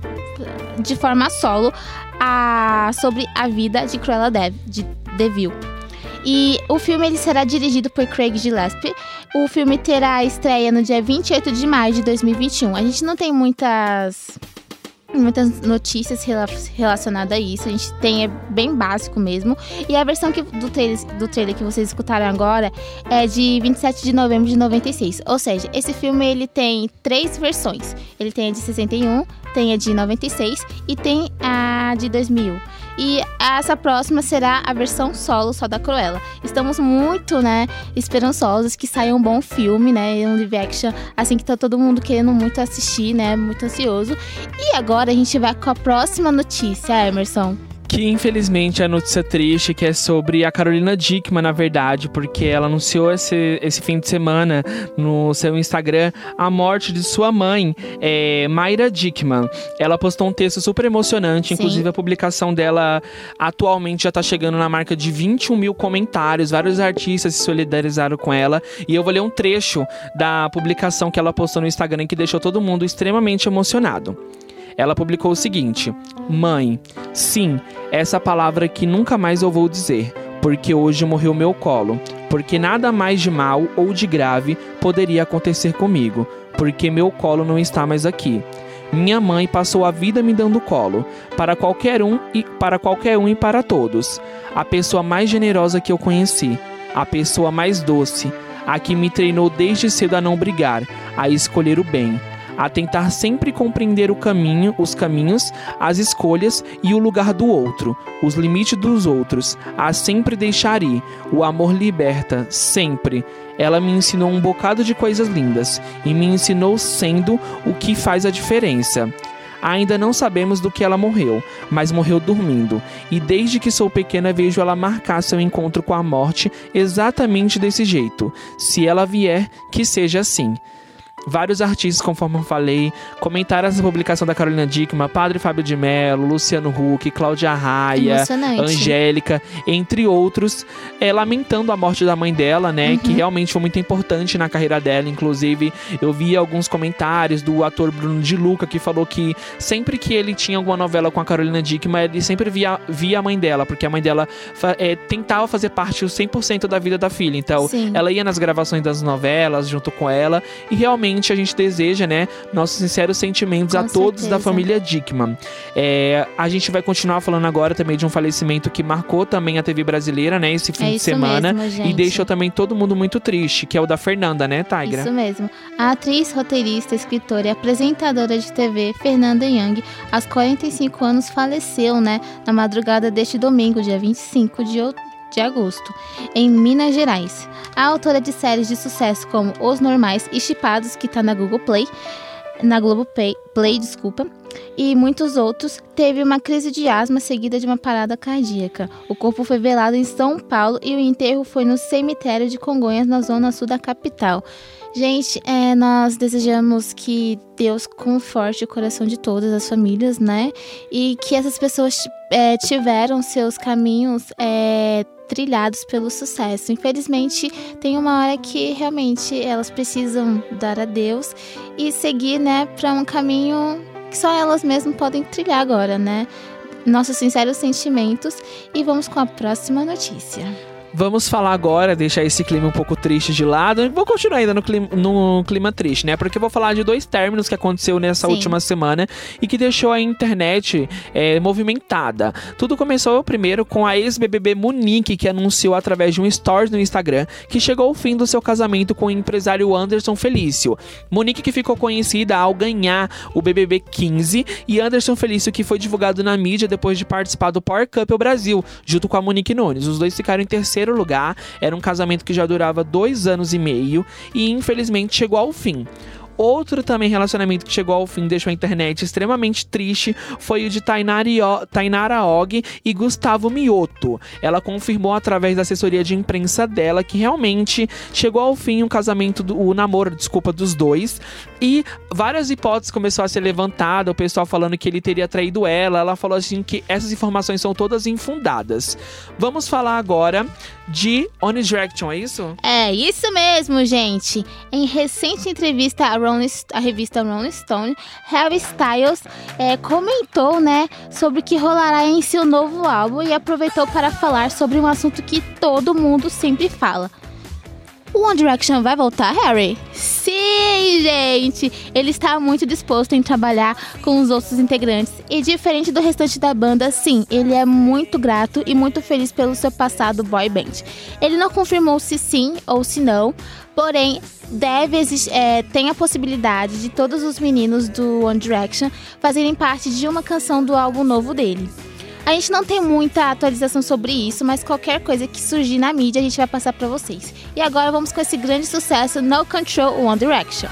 de forma solo a sobre a vida de Cruella de, de, de. E o filme ele será dirigido por Craig Gillespie. O filme terá estreia no dia 28 de maio de 2021. A gente não tem muitas muitas notícias rela- relacionadas a isso. A gente tem é bem básico mesmo. E a versão que, do, trailer, do trailer que vocês escutaram agora é de 27 de novembro de 96. Ou seja, esse filme ele tem três versões. Ele tem a de 61, tem a de 96 e tem a de 2000. E essa próxima será a versão solo só da Cruella. Estamos muito, né, esperançosos que saia um bom filme, né, um live action, assim que tá todo mundo querendo muito assistir, né, muito ansioso. E agora a gente vai com a próxima notícia, Emerson. Que infelizmente é notícia triste, que é sobre a Carolina Dickman, na verdade, porque ela anunciou esse, esse fim de semana no seu Instagram a morte de sua mãe, é, Mayra Dickman. Ela postou um texto super emocionante, Sim. inclusive a publicação dela atualmente já tá chegando na marca de 21 mil comentários, vários artistas se solidarizaram com ela, e eu vou ler um trecho da publicação que ela postou no Instagram que deixou todo mundo extremamente emocionado. Ela publicou o seguinte: Mãe, sim, essa palavra que nunca mais eu vou dizer, porque hoje morreu meu colo, porque nada mais de mal ou de grave poderia acontecer comigo, porque meu colo não está mais aqui. Minha mãe passou a vida me dando colo, para qualquer um e para qualquer um e para todos. A pessoa mais generosa que eu conheci, a pessoa mais doce, a que me treinou desde cedo a não brigar, a escolher o bem, a tentar sempre compreender o caminho, os caminhos, as escolhas e o lugar do outro, os limites dos outros, a sempre deixar ir. O amor liberta, sempre. Ela me ensinou um bocado de coisas lindas e me ensinou sendo o que faz a diferença. Ainda não sabemos do que ela morreu, mas morreu dormindo. E desde que sou pequena vejo ela marcar seu encontro com a morte exatamente desse jeito. Se ela vier, que seja assim. Vários artistas, conforme eu falei, comentaram essa publicação da Carolina Dickman, Padre Fábio de Mello, Luciano Huck, Cláudia Raia. Angélica, entre outros, é, lamentando a morte da mãe dela, né? Uhum. Que realmente foi muito importante na carreira dela. Inclusive, eu vi alguns comentários do ator Bruno de Luca que falou que sempre que ele tinha alguma novela com a Carolina Dickman, ele sempre via, via a mãe dela, porque a mãe dela é, tentava fazer parte o 100% da vida da filha. Então, Sim. ela ia nas gravações das novelas junto com ela e realmente a gente deseja, né, nossos sinceros sentimentos Com a todos da certeza. família Dickman. É, a gente vai continuar falando agora também de um falecimento que marcou também a TV brasileira, né, esse fim É de semana mesmo, e deixou também todo mundo muito triste, que é o da Fernanda, né, Tigra? Isso mesmo. A atriz, roteirista, escritora e apresentadora de TV, Fernanda Young, aos 45 anos, faleceu, né, na madrugada deste domingo, dia 25 de, out- de agosto, em Minas Gerais. A autora de séries de sucesso como Os Normais e Chipados, que tá na Google Play, na Globo Play, Play, desculpa, e muitos outros, teve uma crise de asma seguida de uma parada cardíaca. O corpo foi velado em São Paulo e o enterro foi no cemitério de Congonhas, na zona sul da capital. Gente, é, nós desejamos que Deus conforte o coração de todas as famílias, né? E que essas pessoas é, tiveram seus caminhos é, trilhados pelo sucesso. Infelizmente, tem uma hora que realmente elas precisam dar a Deus e seguir, né, para um caminho que só elas mesmas podem trilhar agora, né? Nossos sinceros sentimentos e vamos com a próxima notícia. Vamos falar agora, deixar esse clima um pouco triste de lado. Vou continuar ainda no clima, no clima triste, né? Porque eu vou falar de dois términos que aconteceu nessa Sim. última semana e que deixou a internet é, movimentada. Tudo começou primeiro com a ex-BBB Monique, que anunciou através de um stories no Instagram que chegou ao fim do seu casamento com o empresário Anderson Felício. Monique que ficou conhecida ao ganhar o BBB 15 e Anderson Felício que foi divulgado na mídia depois de participar do Power Couple Brasil, junto com a Monique Nunes. Os dois ficaram em terceiro lugar. Era um casamento que já durava dois anos e meio e infelizmente chegou ao fim. Outro também relacionamento que chegou ao fim, deixou a internet extremamente triste, foi o de Tainara Og e Gustavo Mioto. Ela confirmou através da assessoria de imprensa dela que realmente chegou ao fim o casamento, do, o namoro, desculpa, dos dois. E várias hipóteses começou a ser levantada, o pessoal falando que ele teria traído ela. Ela falou assim que essas informações são todas infundadas. Vamos falar agora de One Direction, é isso? É isso mesmo, gente. Em recente entrevista à, Rolling, à revista Rolling Stone, Harry Styles é, comentou, né, sobre o que rolará em seu novo álbum e aproveitou para falar sobre um assunto que todo mundo sempre fala. O One Direction vai voltar, Harry? Sim, gente! Ele está muito disposto em trabalhar com os outros integrantes. E diferente do restante da banda, sim, ele é muito grato e muito feliz pelo seu passado boy band. Ele não confirmou se sim ou se não, porém, deve é, tem a possibilidade de todos os meninos do One Direction fazerem parte de uma canção do álbum novo dele. A gente não tem muita atualização sobre isso, mas qualquer coisa que surgir na mídia a gente vai passar pra vocês. E agora vamos com esse grande sucesso No Control One Direction.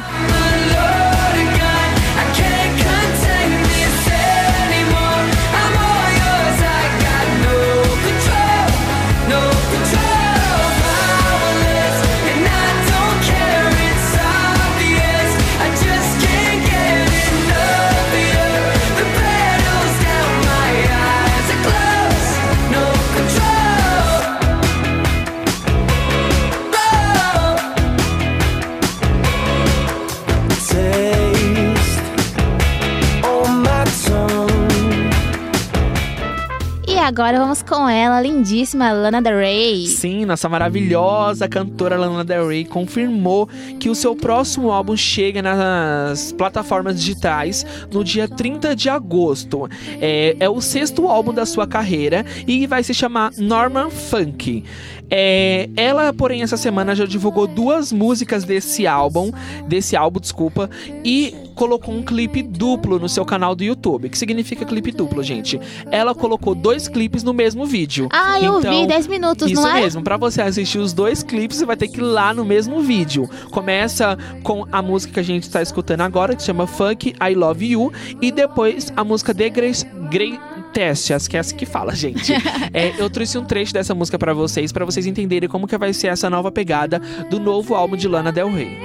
Agora vamos com ela, lindíssima Lana Del Rey. Sim, nossa maravilhosa cantora Lana Del Rey confirmou que o seu próximo álbum chega nas plataformas digitais no dia 30 de agosto. É, é o sexto álbum da sua carreira e vai se chamar Norman Funk. É, ela, porém, essa semana já divulgou duas músicas desse álbum, desse álbum, desculpa, e colocou um clipe duplo no seu canal do YouTube. O que significa clipe duplo, gente? Ela colocou dois clipes no mesmo vídeo. Ah, eu Então, vi, 10 minutos, Isso não é? mesmo, pra você assistir os dois clipes, você vai ter que ir lá no mesmo vídeo. Começa com a música que a gente tá escutando agora, que se chama Funk I Love You, e depois a música The Grace. Grey Test, acho que é essa que fala, gente. É, eu trouxe um trecho dessa música pra vocês, pra vocês entenderem como que vai ser essa nova pegada do novo álbum de Lana Del Rey.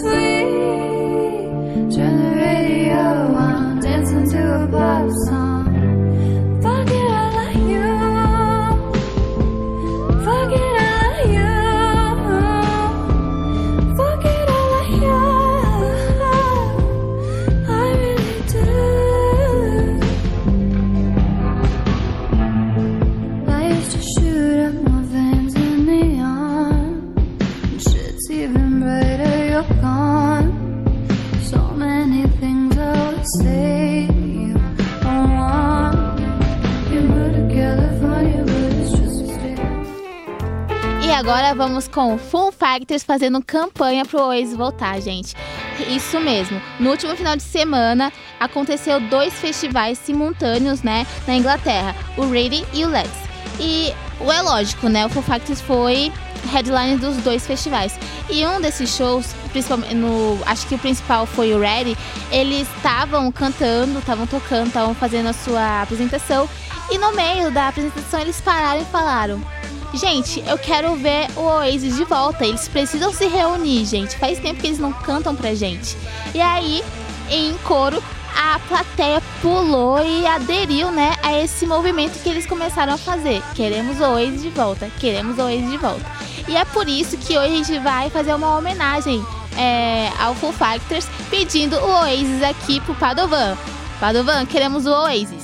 Sweet. Turn the radio on, dancing to a pop song. You're gone. So many things I would say. E agora vamos com Full Factors fazendo campanha pro Oasis voltar, gente. Isso mesmo. No último final de semana aconteceu dois festivais simultâneos, né, na Inglaterra, o Ready e o Let's. E é lógico, né, o Full Factors foi headline dos dois festivais. E um desses shows, principalmente no, acho que o principal foi o Ready, eles estavam cantando, estavam tocando, estavam fazendo a sua apresentação e no meio da apresentação eles pararam e falaram: Gente, eu quero ver o Oasis de volta. Eles precisam se reunir, gente. Faz tempo que eles não cantam pra gente. E aí, em coro, a plateia pulou e aderiu, né, a esse movimento que eles começaram a fazer. Queremos o Oasis de volta. Queremos o Oasis de volta. E é por isso que hoje a gente vai fazer uma homenagem é, ao Full Factors, pedindo o Oasis aqui pro Padovan. Padovan, queremos o Oasis.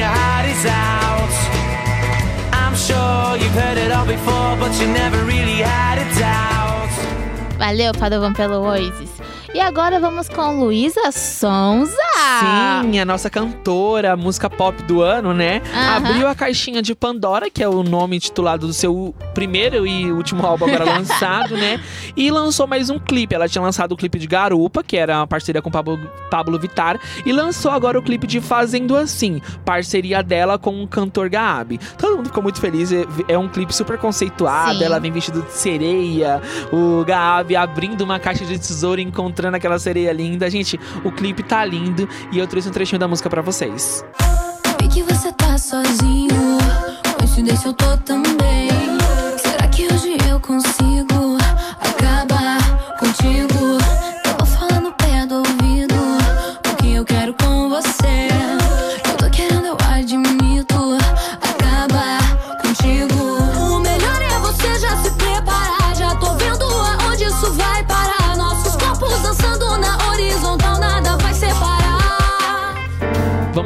Valeu, Padovan, pelo Oasis. E agora vamos com Luísa Sonza. Sim, a nossa cantora, música pop do ano, né? Aham. Abriu a caixinha de Pandora, que é o nome titulado do seu primeiro e último álbum agora lançado, né? E lançou mais um clipe. Ela tinha lançado o clipe de Garupa, que era uma parceria com Pablo, Pablo Vittar, e lançou agora o clipe de Fazendo Assim, parceria dela com o cantor Gabi. Todo mundo ficou muito feliz. é- É um clipe super conceituado. Sim. Ela vem vestido de sereia, o Gabi abrindo uma caixa de tesouro e encontrando aquela sereia linda. Gente, o clipe tá lindo e eu trouxe um trechinho da música pra vocês. Vi que você tá sozinho. Coincidência, eu tô também. Será que hoje eu consigo acabar contigo?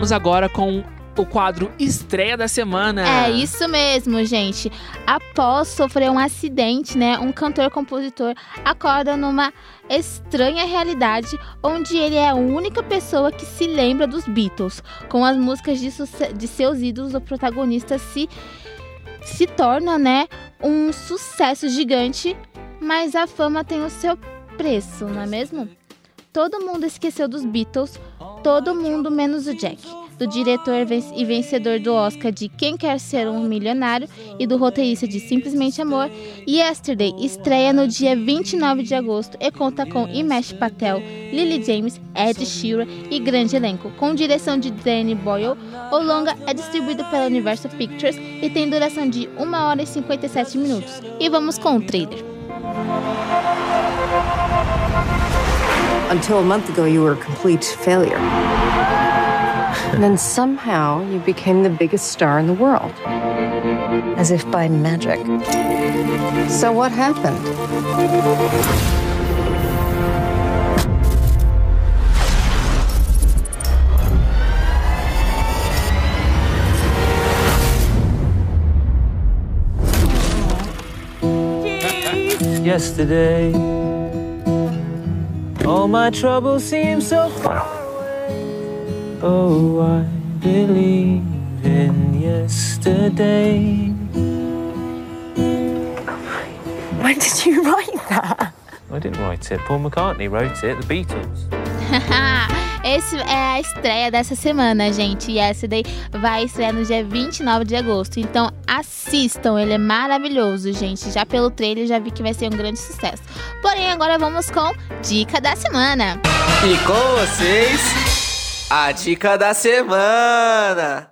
Vamos agora com o quadro Estreia da Semana. É isso mesmo, gente. Após sofrer um acidente, né, um cantor-compositor acorda numa estranha realidade onde ele é a única pessoa que se lembra dos Beatles. Com as músicas de, de seus ídolos, o protagonista se se torna, né, um sucesso gigante, mas a fama tem o seu preço, não é mesmo? Todo mundo esqueceu dos Beatles, todo mundo menos o Jack. Do diretor e vencedor do Oscar de Quem Quer Ser um Milionário e do roteirista de Simplesmente Amor, Yesterday estreia no dia 29 de agosto e conta com Imesh Patel, Lily James, Ed Sheeran e grande elenco. Com direção de Danny Boyle, o longa é distribuído pela Universal Pictures e tem duração de 1 hora e 57 minutos. E vamos com o trailer. Until a month ago, you were a complete failure. And then somehow you became the biggest star in the world. As if by magic. So, what happened? Yesterday, all my troubles seem so far away. Oh, I believe in yesterday. When did you write that? I didn't write it. Paul McCartney wrote it. The Beatles. Esse é a estreia dessa semana, gente. Daí vai estrear no dia 29 de agosto. Então assistam, ele é maravilhoso, gente. Já pelo trailer já vi que vai ser um grande sucesso. Porém, agora vamos com Dica da Semana. E com vocês, a dica da semana.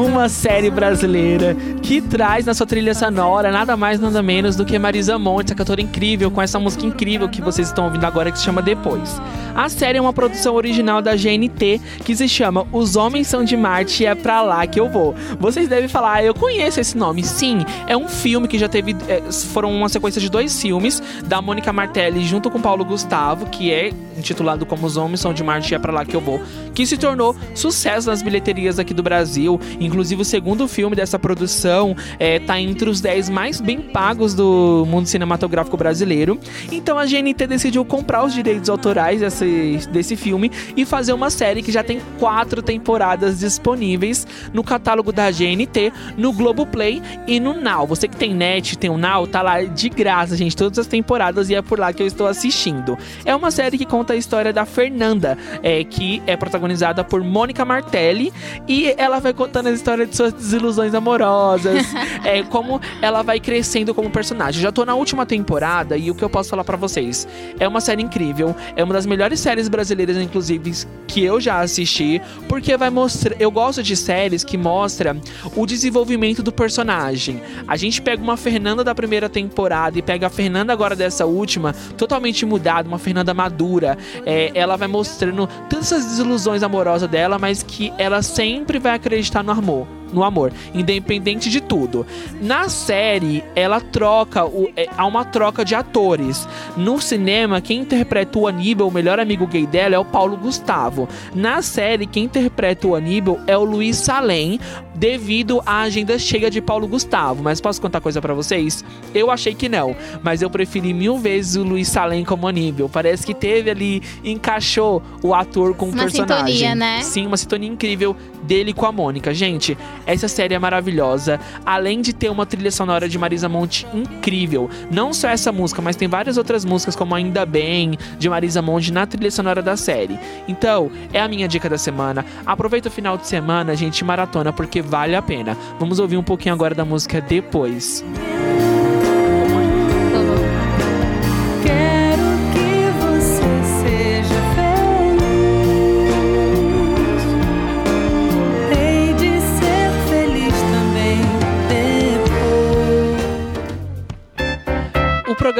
Uma série brasileira que traz na sua trilha sonora nada mais nada menos do que Marisa Monte, essa cantora incrível, com essa música incrível que vocês estão ouvindo agora que se chama Depois. A série é uma produção original da GNT que se chama Os Homens São de Marte e é pra lá que eu vou. Vocês devem falar, ah, eu conheço esse nome. Sim, é um filme que já teve. é, foram uma sequência de dois filmes da Mônica Martelli junto com Paulo Gustavo, que é intitulado como Os Homens São de Marte e é pra lá que eu vou, que se tornou sucesso nas bilheterias aqui do Brasil. Inclusive, o segundo filme dessa produção é, tá entre os 10 mais bem pagos do mundo cinematográfico brasileiro. Então a GNT decidiu comprar os direitos autorais desse, desse filme e fazer uma série que já tem quatro temporadas disponíveis no catálogo da GNT, no Globoplay e no Now. Você que tem net, tem o Now, tá lá de graça, gente, todas as temporadas e é por lá que eu estou assistindo. É uma série que conta a história da Fernanda, é, que é protagonizada por Mônica Martelli e ela vai contando a história de suas desilusões amorosas, é, como ela vai crescendo como personagem. Já tô na última temporada e o que eu posso falar pra vocês? É uma série incrível, é uma das melhores séries brasileiras, inclusive, que eu já assisti, porque vai mostrar. Eu gosto de séries que mostra o desenvolvimento do personagem. A gente pega uma Fernanda da primeira temporada e pega a Fernanda agora dessa última, totalmente mudada, uma Fernanda madura. É, ela vai mostrando todas essas desilusões amorosas dela, mas que ela sempre vai acreditar no amor 오. No amor, independente de tudo. Na série, ela troca, o, é, há uma troca de atores. No cinema, quem interpreta o Aníbal, o melhor amigo gay dela, é o Paulo Gustavo. Na série, quem interpreta o Aníbal é o Luiz Salem, devido à agenda cheia de Paulo Gustavo. Mas posso contar coisa para vocês? Eu achei que não, mas eu preferi mil vezes o Luiz Salem como Aníbal. Parece que teve ali, encaixou o ator com o Uma personagem. sintonia, né? Sim, uma sintonia incrível dele com a Mônica. Gente, essa série é maravilhosa. Além de ter uma trilha sonora de Marisa Monte incrível. Não só essa música, mas tem várias outras músicas, como Ainda Bem, de Marisa Monte, na trilha sonora da série. Então, é a minha dica da semana. Aproveita o final de semana, gente, maratona, porque vale a pena. Vamos ouvir um pouquinho agora da música depois. Quero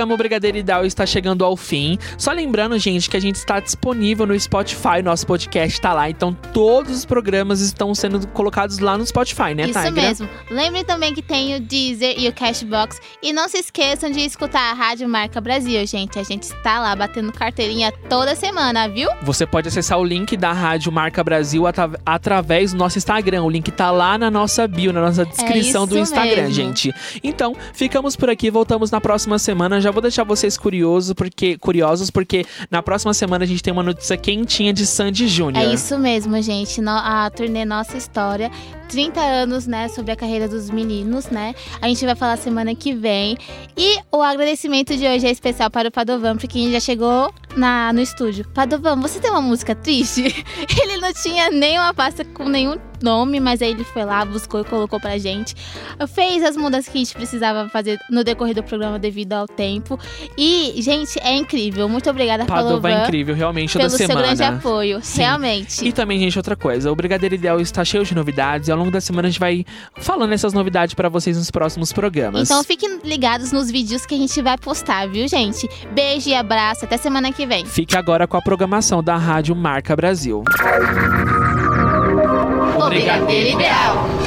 programa O Brigadeiro Ideal está chegando ao fim. Só lembrando, gente, que a gente está disponível no Spotify, nosso podcast está lá. Então, todos os programas estão sendo colocados lá no Spotify, né, Isso Tigra? mesmo. Lembrem também que tem o Deezer e o Cashbox. E não se esqueçam de escutar a Rádio Marca Brasil, gente. A gente está lá batendo carteirinha toda semana, viu? Você pode acessar o link da Rádio Marca Brasil atra- através do nosso Instagram. O link tá lá na nossa bio, na nossa descrição do É isso Instagram, mesmo. gente. Então, ficamos por aqui, voltamos na próxima semana. Já vou deixar vocês curiosos, porque curiosos, porque na próxima semana a gente tem uma notícia quentinha de Sandy Júnior. É isso mesmo, gente. No- A turnê Nossa História. 30 anos, né, sobre a carreira dos meninos, né? A gente vai falar semana que vem. E o agradecimento de hoje é especial para o Padovan, porque a gente já chegou na, no estúdio. Padovan, você tem uma música triste? Ele não tinha nenhuma pasta com nenhum nome, mas aí ele foi lá, buscou e colocou pra gente. Fez as mudanças que a gente precisava fazer no decorrer do programa devido ao tempo. E, gente, é incrível. Muito obrigada, Padova Padovan. é incrível, realmente, pelo semana. seu grande apoio, Sim. realmente. E também, gente, outra coisa. O Brigadeiro Ideal está cheio de novidades. Ao longo da semana a gente vai falando essas novidades pra vocês nos próximos programas. Então fiquem ligados nos vídeos que a gente vai postar, viu, gente? Beijo e abraço. Até semana que vem. Fique agora com a programação da Rádio Marca Brasil. O Brigadeiro Ideal.